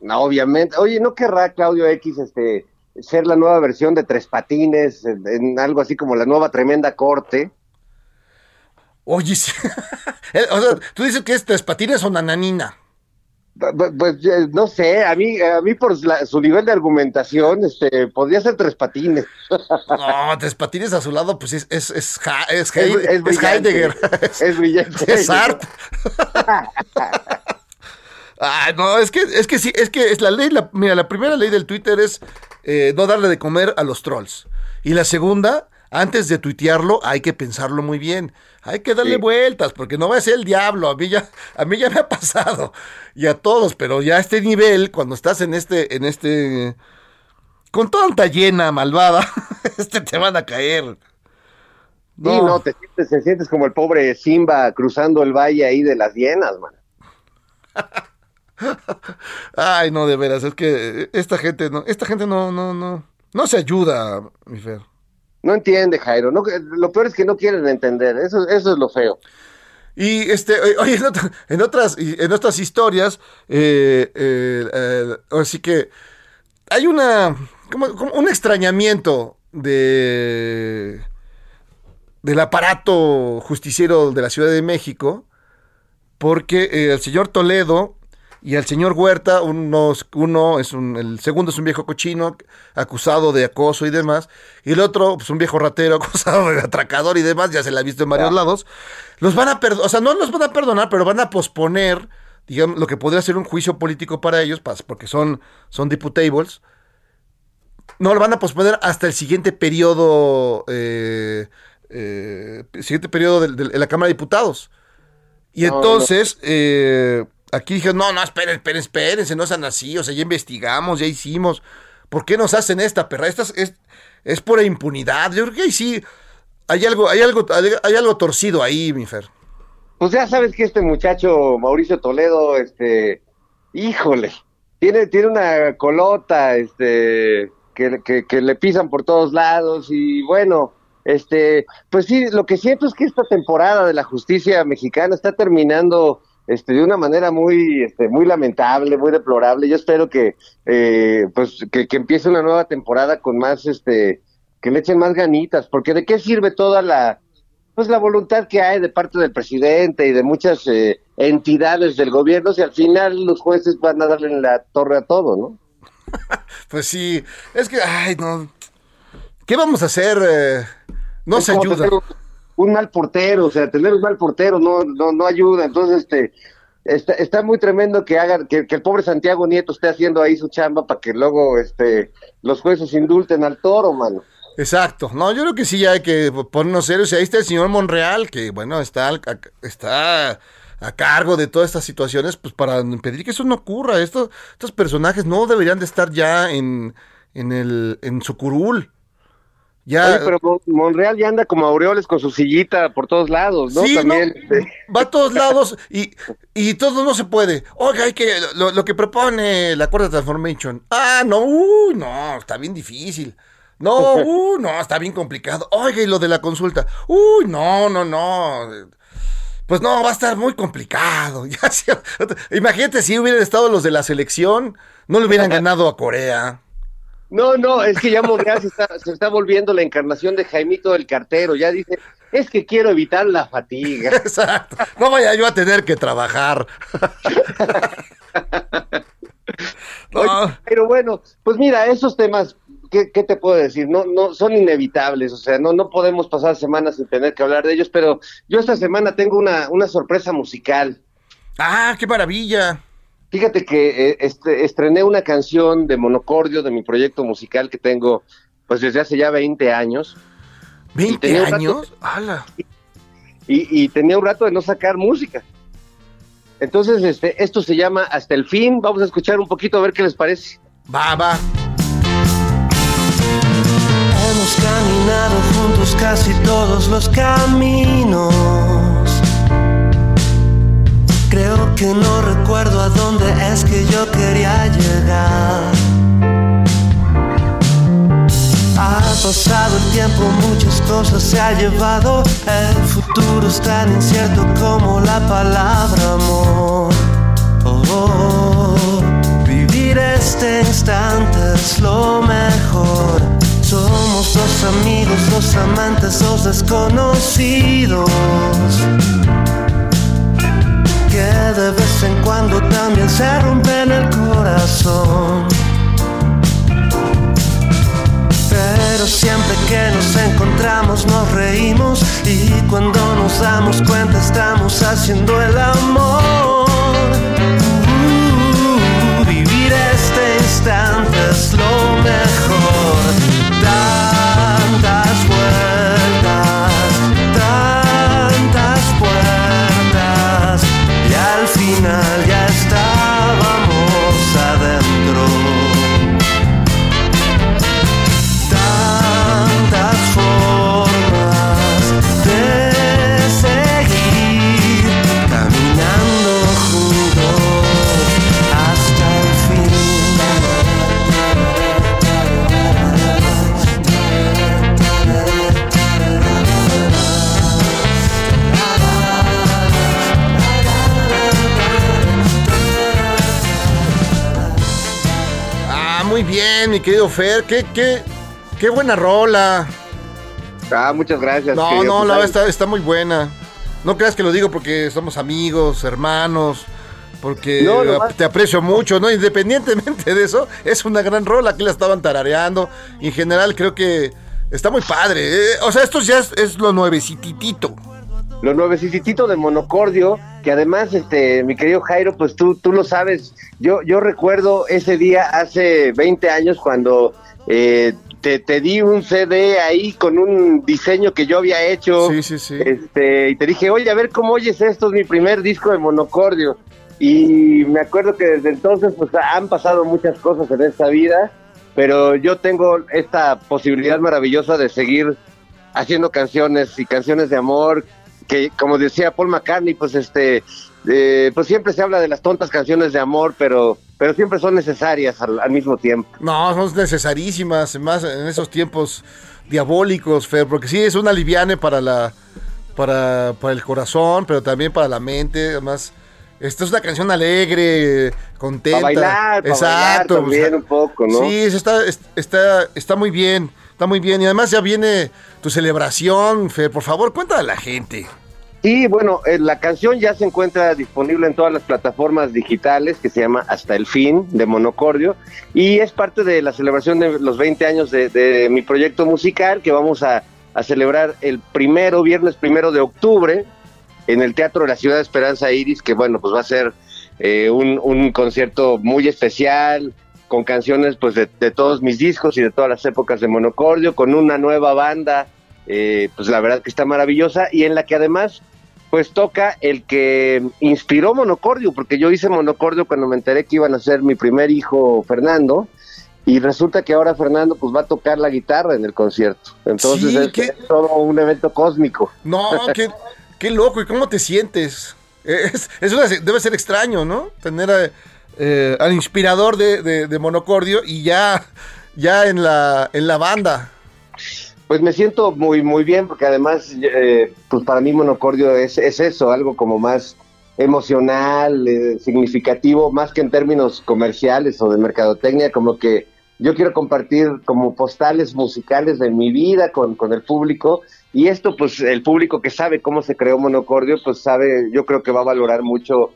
No, obviamente. Oye, ¿no querrá Claudio X este ser la nueva versión de Tres Patines en, en algo así como la nueva tremenda corte? Oye, sí. Eh, o sea, tú dices que es tres patines o nananina. Pues eh, no sé, a mí, a mí por la- su nivel de argumentación, este, podría ser Tres Patines. No, tres patines a su lado, pues es, es, es, es, Es. Heidegger. Es brillante. Es Sartre. Ah, no, es que, es que sí, es que es la ley, la, mira, la primera ley del Twitter es eh, no darle de comer a los trolls. Y la segunda, antes de tuitearlo, hay que pensarlo muy bien. Hay que darle Sí. vueltas, porque no va a ser el diablo. A mí ya, a mí ya me ha pasado. Y a todos, pero ya a este nivel, cuando estás en este, en este, con tanta llena malvada, este te van a caer. Sí, no, te sientes, te sientes como el pobre Simba cruzando el valle ahí de las hienas, man. Ay, no, de veras, es que esta gente no, esta gente no, no, no, no se ayuda, mi Fer. No entiende, Jairo. No, lo peor es que no quieren entender. Eso, eso es lo feo. Y este, eh, oye, en, otra- en otras, en otras historias, eh, eh, eh, ahora sí que hay una, como, como un extrañamiento de del aparato justiciero de la Ciudad de México, porque eh, el señor Toledo y el señor Huerta, uno, uno es un, el segundo es un viejo cochino acusado de acoso y demás, y el otro, pues un viejo ratero acusado de atracador y demás, ya se la ha visto en varios lados, los van a perdonar, o sea, no los van a perdonar, pero van a posponer, digamos, lo que podría ser un juicio político para ellos, porque son, son diputables, no, lo van a posponer hasta el siguiente periodo, eh, eh, siguiente periodo de la Cámara de Diputados. Y No, entonces, eh, aquí dijeron, no, no, esperen, esperen, espérense, no sean así, o sea, ya investigamos, ya hicimos. ¿Por qué nos hacen esta perra? Esta es, es, es pura impunidad. Yo creo que ahí sí hay algo, hay algo, hay, algo torcido ahí, mi Fer. Pues ya sabes que este muchacho, Mauricio Toledo, este, híjole, tiene, tiene una colota, este, que, que le pisan por todos lados y bueno, este, pues sí, lo que siento es que esta temporada de la justicia mexicana está terminando este, de una manera muy, este, muy lamentable, muy deplorable. Yo espero que, eh, pues, que, que empiece una nueva temporada con más, este, que le echen más ganitas, porque de qué sirve toda la, pues la voluntad que hay de parte del presidente y de muchas eh, entidades del gobierno, si al final los jueces van a darle en la torre a todo, ¿no? Pues sí, es que, ay, no. ¿Qué vamos a hacer? Eh, no Es se ayuda. Un, mal portero, o sea, tener un mal portero no, no, no ayuda. Entonces, este, está, está muy tremendo que hagan, que, el pobre Santiago Nieto esté haciendo ahí su chamba para que luego, este, los jueces indulten al toro, mano. Exacto. No, yo creo que sí hay que ponernos serios. Ahí está el señor Monreal, que bueno, está, está a cargo de todas estas situaciones, pues para impedir que eso no ocurra. Esto, estos personajes no deberían de estar ya en, en el, en su curul. Ya. Oye, pero Mon- Monreal ya anda como aureoles con su sillita por todos lados, ¿no? Sí, También, no, este, va a todos lados y, y todo no se puede. Oiga, hay que lo, lo que propone la Cuarta Transformation. Ah, no, uy, no, está bien difícil. No, uy, no, está bien complicado. Oiga, y lo de la consulta. Uy, no, no, no. Pues no, va a estar muy complicado. Ya imagínate si hubieran estado los de la selección, no le hubieran ganado a Corea. No, no, es que ya Monreal se está, se está volviendo la encarnación de Jaimito del Cartero. Ya dice, es que quiero evitar la fatiga. Exacto. No vaya yo a tener que trabajar. Pero bueno, pues mira, esos temas, ¿qué, qué te puedo decir? No, no, son inevitables, o sea, no, no podemos pasar semanas sin tener que hablar de ellos, pero yo esta semana tengo una, una sorpresa musical. Ah, qué maravilla. Fíjate que eh, este, estrené una canción de Monocordio, de mi proyecto musical que tengo pues desde hace ya 20 años. ¿20 tenía un rato- años? ¡Hala! y, y tenía un rato de no sacar música. Entonces, este, esto se llama Hasta el fin. Vamos a escuchar un poquito a ver qué les parece. Va, va. Hemos caminado juntos casi todos los caminos. Que no recuerdo a dónde es que yo quería llegar. Ha pasado el tiempo, muchas cosas se ha llevado. El futuro es tan incierto como la palabra amor. Oh. Vivir este instante es lo mejor. Somos dos amigos, dos amantes, dos desconocidos. Que de vez en cuando también se rompen el corazón. Pero siempre que nos encontramos nos reímos y cuando nos damos cuenta estamos haciendo el amor. Uh, vivir este instante es lo mejor. Querido Fer. Qué, qué, qué buena rola. Ah, muchas gracias. No, querido. no, Pues, la ahí- está, está muy buena. No creas que lo digo porque somos amigos, hermanos, porque No, te aprecio mucho, ¿no? Independientemente de eso, es una gran rola. Aquí la estaban tarareando. En general creo que está muy padre. eh. O sea, esto ya es, es lo nuevecititito. Lo nuevecitito de Monocordio, que además, este, mi querido Jairo, pues tú, tú lo sabes. Yo, yo recuerdo ese día hace 20 años cuando eh, te, te di un CD ahí con un diseño que yo había hecho. Sí, sí, sí. Este, y te dije, oye, a ver cómo oyes esto, es mi primer disco de Monocordio. Y me acuerdo que desde entonces pues han pasado muchas cosas en esta vida, pero yo tengo esta posibilidad maravillosa de seguir haciendo canciones y canciones de amor, que como decía Paul McCartney, pues este, eh, pues siempre se habla de las tontas canciones de amor, pero, pero siempre son necesarias al, al mismo tiempo. No, son necesarísimas, más en esos tiempos diabólicos, Fer, porque sí es una liviane para la para, para el corazón, pero también para la mente, además esta es una canción alegre, contenta. Para bailar, para Exacto, bailar también o sea, un poco, ¿no? Sí, está, es- está, está muy bien, está muy bien. Y además ya viene tu celebración, Fer, por favor, cuéntale a la gente. Y bueno, eh, la canción ya se encuentra disponible en todas las plataformas digitales que se llama Hasta el Fin de Monocordio y es parte de la celebración de los 20 años de, de mi proyecto musical que vamos a, celebrar el primero, viernes primero de octubre en el Teatro de la Ciudad de Esperanza Iris, que bueno, pues va a ser eh, un concierto muy especial con canciones pues de, de todos mis discos y de todas las épocas de Monocordio, con una nueva banda, eh, pues la verdad que está maravillosa y en la que además pues toca el que inspiró Monocordio, porque yo hice Monocordio cuando me enteré que iban a ser mi primer hijo Fernando, y resulta que ahora Fernando pues va a tocar la guitarra en el concierto. Entonces Sí, es, ¿qué? es todo un evento cósmico. No, qué, qué loco, ¿y cómo te sientes? Es, es una- debe ser extraño, ¿no? Tener a- eh, al inspirador de, de- Monocordio y ya, ya en, la, en la banda. Pues me siento muy muy bien porque además eh, pues para mí Monocordio es, es eso, algo como más emocional, eh, significativo, más que en términos comerciales o de mercadotecnia, como que yo quiero compartir como postales musicales de mi vida con, con el público y esto pues el público que sabe cómo se creó Monocordio pues sabe, yo creo que va a valorar mucho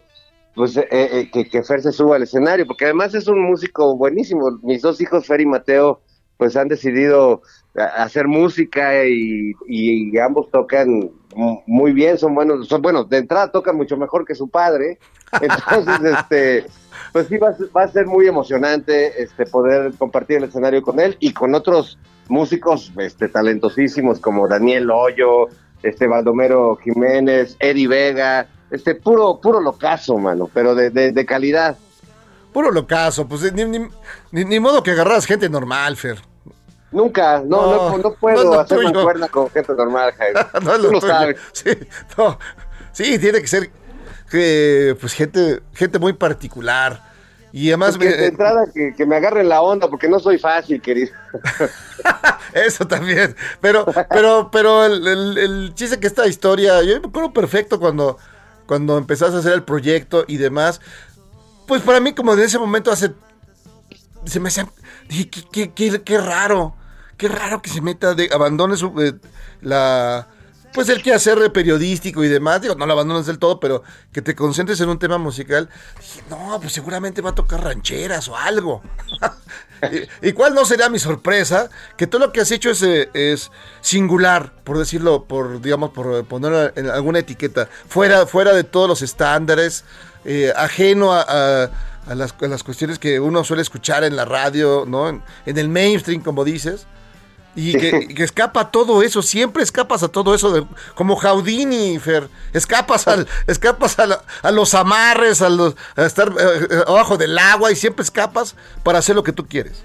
pues eh, eh, que, que Fer se suba al escenario, porque además es un músico buenísimo. Mis dos hijos, Fer y Mateo, pues han decidido a- hacer música y, y ambos tocan mu- muy bien, son buenos, son buenos, de entrada tocan mucho mejor que su padre, entonces este pues sí va a, ser, va a ser muy emocionante este poder compartir el escenario con él y con otros músicos este talentosísimos como Daniel Hoyo, este Baldomero Jiménez, Eddie Vega, este puro puro locazo, mano, pero de, de, de calidad. Puro locazo, pues ni, ni, modo que agarras gente normal, Fer. Nunca, no, No, no, no, puedo no lo hacer tuyo. mancuerna con gente normal, Jaime. no es Tú lo lo tuyo. sabes. Sí, tiene que ser eh, pues gente, gente muy particular. Y además Pues que de me- entrada que, que me agarren la onda, porque no soy fácil, querido. Eso también. Pero, pero, pero el, el, el chiste que esta historia, yo me acuerdo perfecto cuando, cuando empezaste a hacer el proyecto y demás. Pues para mí, como en ese momento hace. Se me hacía. Dije, qué, qué, qué- qué raro. Qué raro que se meta, de, abandone su, eh, la. Pues el quehacer periodístico y demás. Digo, no lo abandones del todo, pero que te concentres en un tema musical. Dije, no, pues seguramente va a tocar rancheras o algo. ¿Y, cuál no sería mi sorpresa? Que todo lo que has hecho es, eh, es singular, por decirlo, por digamos, por poner en alguna etiqueta, fuera, fuera de todos los estándares, eh, ajeno a, las, las cuestiones que uno suele escuchar en la radio, ¿no? En el mainstream, como dices. Y que, que escapa a todo eso, siempre escapas a todo eso, de- como Jaudini, Fer. Escapas, al, escapas a, la- a los amarres, a, los, a estar eh, eh, abajo del agua y siempre escapas para hacer lo que tú quieres.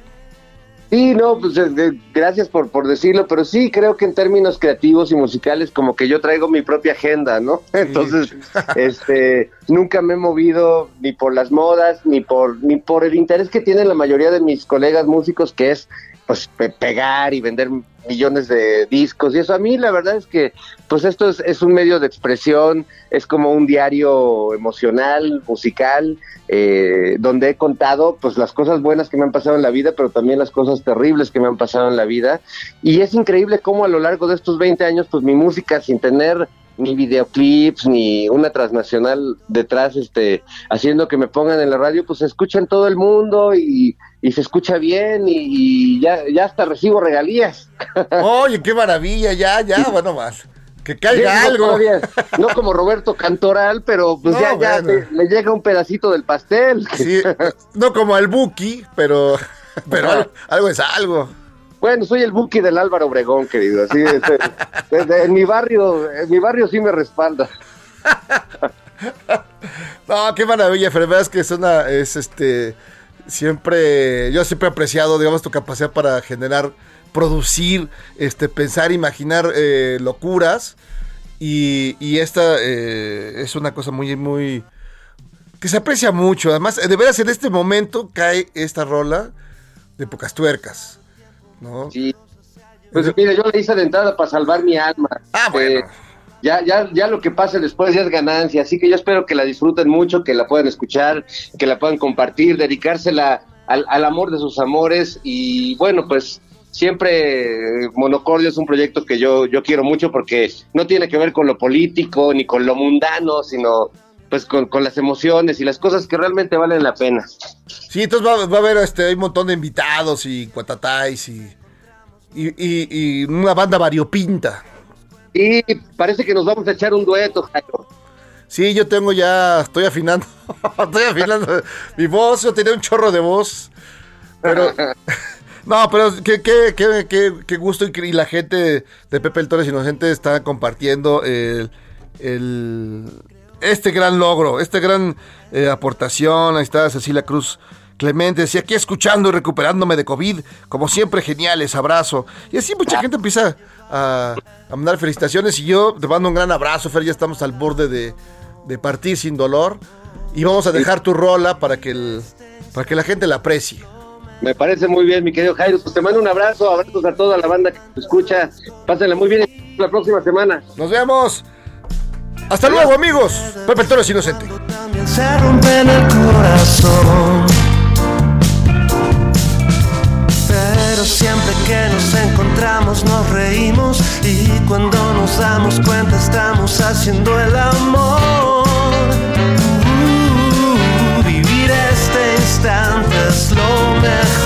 Sí, no, pues eh, gracias por, por decirlo, pero sí creo que en términos creativos y musicales como que yo traigo mi propia agenda, ¿no? Entonces, este, nunca me he movido ni por las modas, ni por, ni por el interés que tienen la mayoría de mis colegas músicos, que es pues pe- pegar y vender millones de discos y eso a mí la verdad es que pues esto es, es un medio de expresión es como un diario emocional musical eh, donde he contado pues las cosas buenas que me han pasado en la vida pero también las cosas terribles que me han pasado en la vida. Y es increíble cómo a lo largo de estos 20 años pues mi música sin tener ni videoclips ni una transnacional detrás este haciendo que me pongan en la radio pues se escucha en todo el mundo y, y se escucha bien y, y ya, ya hasta recibo regalías Oye, qué maravilla, ya, ya, bueno, más. Que caiga algo. todavía, no como Roberto Cantoral pero pues No, ya, ya bueno. le llega un pedacito del pastel Sí, no como el Buki, pero, pero algo, algo es algo. Bueno, soy el Buki del Álvaro Obregón, querido. Así es, en mi barrio, en mi barrio sí me respalda. No, qué maravilla, pero verdad es que es una, es este, siempre, yo siempre he apreciado, digamos, tu capacidad para generar, producir, este, pensar, imaginar eh, locuras. Y, y esta eh, es una cosa muy, muy, que se aprecia mucho. Además, de veras, en este momento cae esta rola de pocas tuercas, ¿no? Sí. Pues mire, yo le hice de entrada para salvar mi alma. Ah, bueno. Eh, ya, ya, ya lo que pase después ya es ganancia, así que yo espero que la disfruten mucho, que la puedan escuchar, que la puedan compartir, dedicársela al, al amor de sus amores y bueno, pues siempre eh, Monocordio es un proyecto que yo, yo quiero mucho porque no tiene que ver con lo político ni con lo mundano, sino pues con, con las emociones y las cosas que realmente valen la pena. Sí, entonces va, va a haber este, hay un montón de invitados y cuatatáis y, y, y- y una banda variopinta. Y parece que nos vamos a echar un dueto, Jairo. Sí, yo tengo ya, estoy afinando, estoy afinando mi voz, yo tenía un chorro de voz, pero, no, pero qué, qué, qué, qué, qué gusto y la gente de Pepe el Torres Inocente está compartiendo el, el- este gran logro, esta gran eh, aportación, ahí está Cecilia Cruz Clemente, decía aquí escuchando y recuperándome de COVID, como siempre geniales, abrazo, y así mucha gente empieza a, a mandar felicitaciones y yo te mando un gran abrazo, Fer, ya estamos al borde de, de partir sin dolor y vamos a dejar tu rola para que, el, para que la gente la aprecie. Me parece muy bien, mi querido Jairo. Pues te mando un abrazo, abrazos a toda la banda que te escucha. Pásenla muy bien y la próxima semana. Nos vemos. Hasta luego, amigos. Pepe Toro es inocente. También se rompe en el corazón. Pero siempre que nos encontramos nos reímos y cuando nos damos cuenta estamos haciendo el amor. Uh, vivir este instante es lo mejor.